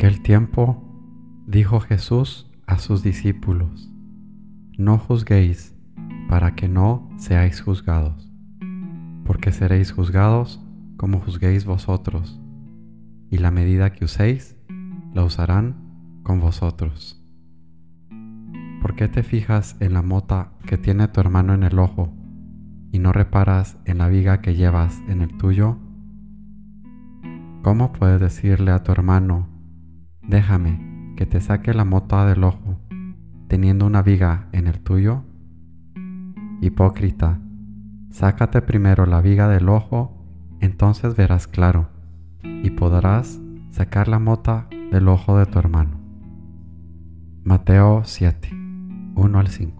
aquel tiempo dijo Jesús a sus discípulos, No juzguéis para que no seáis juzgados, porque seréis juzgados como juzguéis vosotros, y la medida que uséis la usarán con vosotros. ¿Por qué te fijas en la mota que tiene tu hermano en el ojo y no reparas en la viga que llevas en el tuyo? ¿Cómo puedes decirle a tu hermano, déjame que te saque la mota del ojo, teniendo una viga en el tuyo? Hipócrita, sácate primero la viga del ojo, entonces verás claro, y podrás sacar la mota del ojo de tu hermano. Mateo 7, 1 al 5.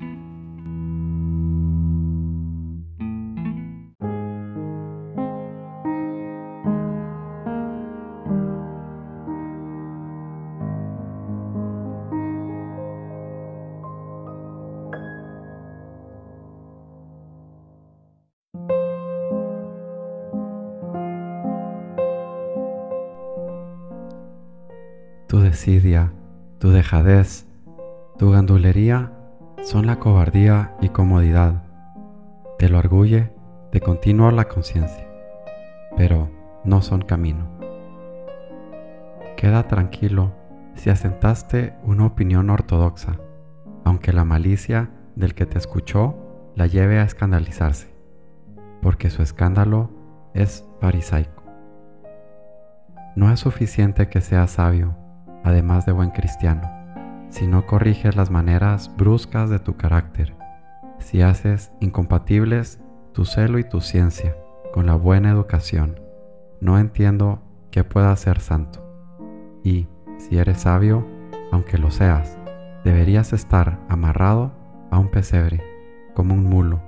Tu desidia, tu dejadez, tu gandulería son la cobardía y comodidad. Te lo arguye de continuo la conciencia, pero no son camino. Queda tranquilo si asentaste una opinión ortodoxa, aunque la malicia del que te escuchó la lleve a escandalizarse, porque su escándalo es farisaico. No es suficiente que seas sabio, además de buen cristiano, si no corriges las maneras bruscas de tu carácter, si haces incompatibles tu celo y tu ciencia con la buena educación, no entiendo que pueda ser santo. Y, si eres sabio, aunque lo seas, deberías estar amarrado a un pesebre, como un mulo.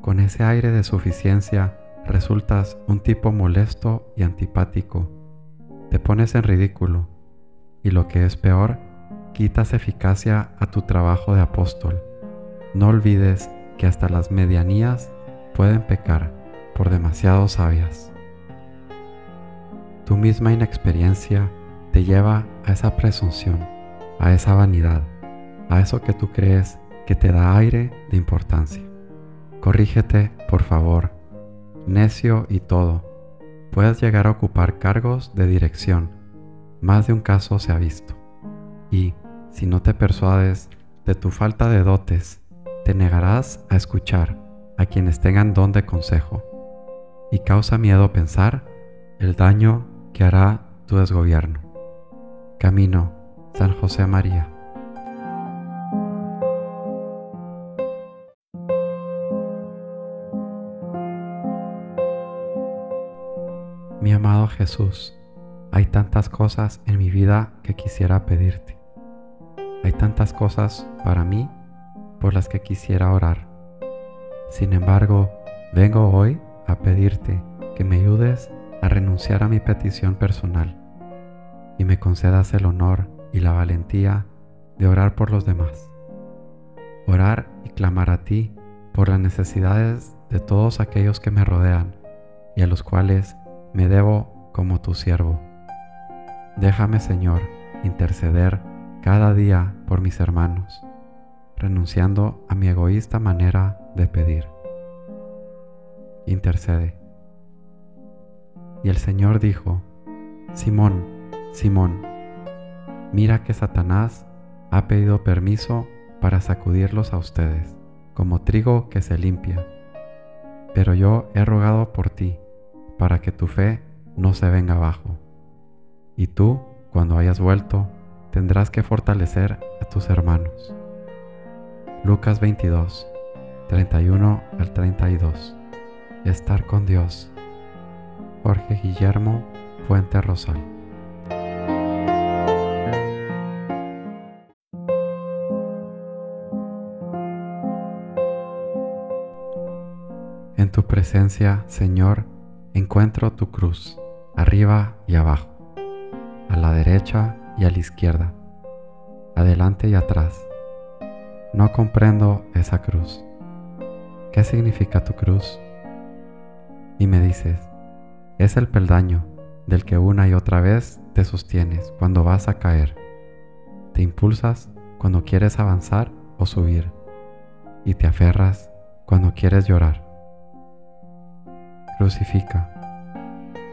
Con ese aire de suficiencia resultas un tipo molesto y antipático te pones en ridículo y lo que es peor, quitas eficacia a tu trabajo de apóstol. No olvides que hasta las medianías pueden pecar por demasiado sabias. Tu misma inexperiencia te lleva a esa presunción, a esa vanidad, a eso que tú crees que te da aire de importancia. Corrígete, por favor, necio y todo puedes llegar a ocupar cargos de dirección. Más de un caso se ha visto. Y, si no te persuades de tu falta de dotes, te negarás a escuchar a quienes tengan don de consejo. Y causa miedo pensar el daño que hará tu desgobierno. Camino, San José María. Mi amado Jesús, hay tantas cosas en mi vida que quisiera pedirte. Hay tantas cosas para mí por las que quisiera orar. Sin embargo, vengo hoy a pedirte que me ayudes a renunciar a mi petición personal y me concedas el honor y la valentía de orar por los demás. Orar y clamar a ti por las necesidades de todos aquellos que me rodean y a los cuales me debo como tu siervo. Déjame, Señor, interceder cada día por mis hermanos, renunciando a mi egoísta manera de pedir. Intercede. Y el Señor dijo, Simón, Simón, mira que Satanás ha pedido permiso para sacudirlos a ustedes, como trigo que se limpia. Pero yo he rogado por ti para que tu fe no se venga abajo. Y tú, cuando hayas vuelto, tendrás que fortalecer a tus hermanos. Lucas 22, 31 al 32. Estar con Dios. Jorge Guillermo Fuente Rosal. En tu presencia, Señor, encuentro tu cruz, arriba y abajo, a la derecha y a la izquierda, adelante y atrás. No comprendo esa cruz. ¿Qué significa tu cruz? Y me dices, es el peldaño del que una y otra vez te sostienes cuando vas a caer. Te impulsas cuando quieres avanzar o subir. Y te aferras cuando quieres llorar.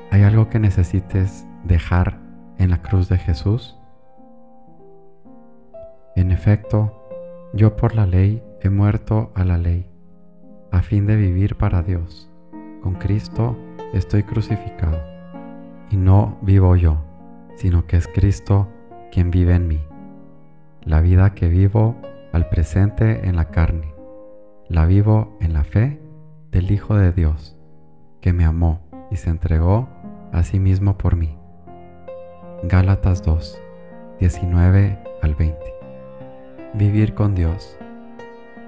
¿Hay algo que necesites dejar en la cruz de Jesús? En efecto, yo por la ley he muerto a la ley, a fin de vivir para Dios. Con Cristo estoy crucificado, y no vivo yo, sino que es Cristo quien vive en mí. La vida que vivo al presente en la carne, la vivo en la fe del Hijo de Dios, que me amó y se entregó a sí mismo por mí. Gálatas 2, 19 al 20. Vivir con Dios.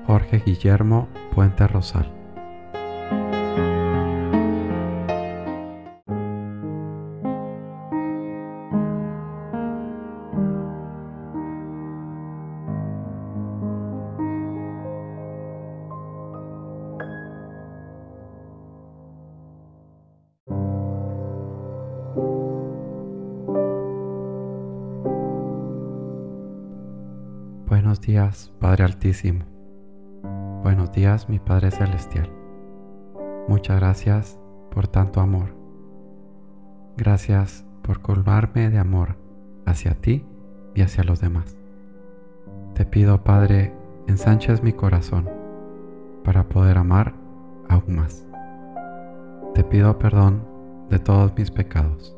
Jorge Guillermo Puente Rosal. Buenos días, Padre Altísimo. Buenos días, mi Padre Celestial. Muchas gracias por tanto amor. Gracias por colmarme de amor hacia ti y hacia los demás. Te pido, Padre, ensanches mi corazón para poder amar aún más. Te pido perdón de todos mis pecados,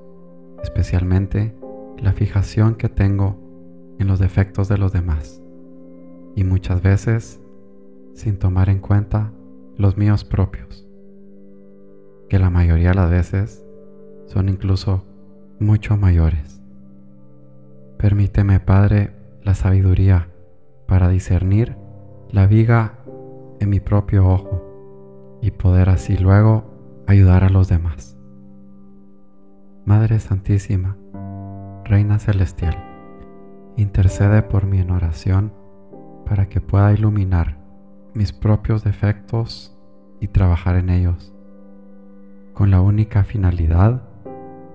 especialmente la fijación que tengo en los defectos de los demás y muchas veces sin tomar en cuenta los míos propios, que la mayoría de las veces son incluso mucho mayores. Permíteme, Padre, la sabiduría para discernir la viga en mi propio ojo y poder así luego ayudar a los demás. Madre Santísima, Reina Celestial, intercede por mí en oración para que pueda iluminar mis propios defectos y trabajar en ellos, con la única finalidad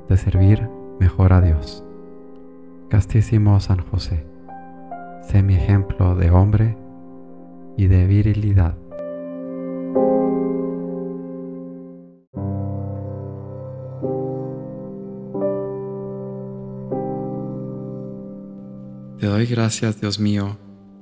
de servir mejor a Dios. Castísimo San José, sé mi ejemplo de hombre y de virilidad. Te doy gracias, Dios mío,